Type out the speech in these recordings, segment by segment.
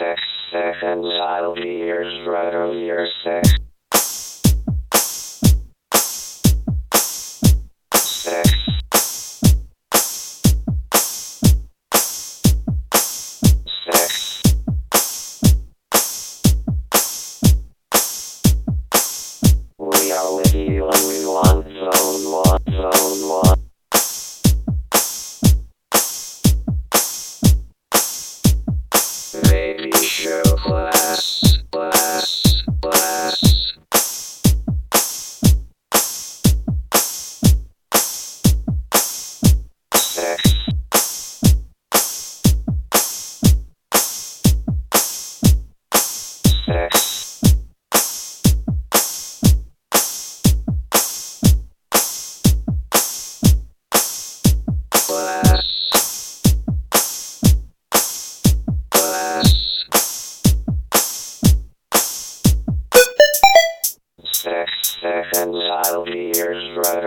six seconds. I'll be yours right over your. Six.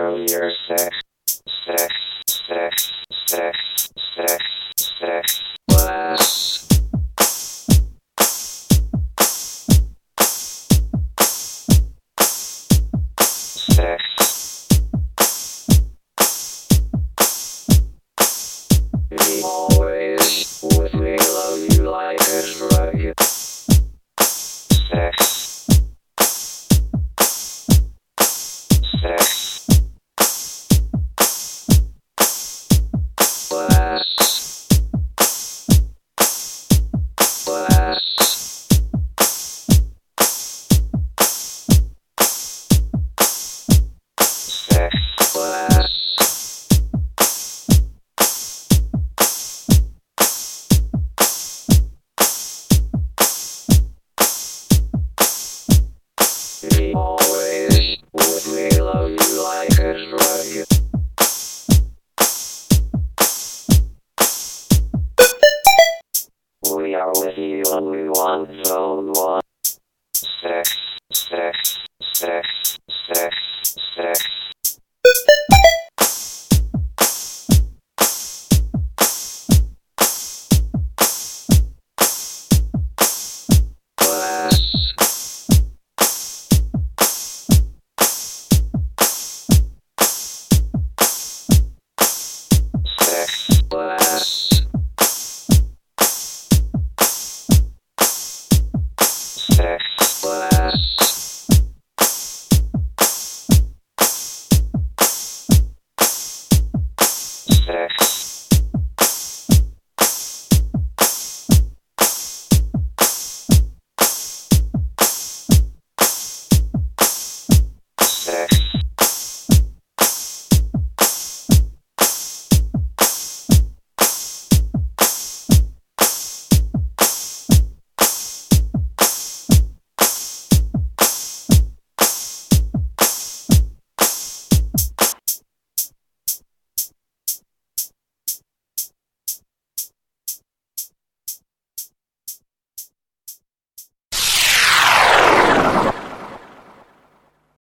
Yours right over your six. Six, six, six, six, Always love you like. We are with you and we want zone one. Six, six, six.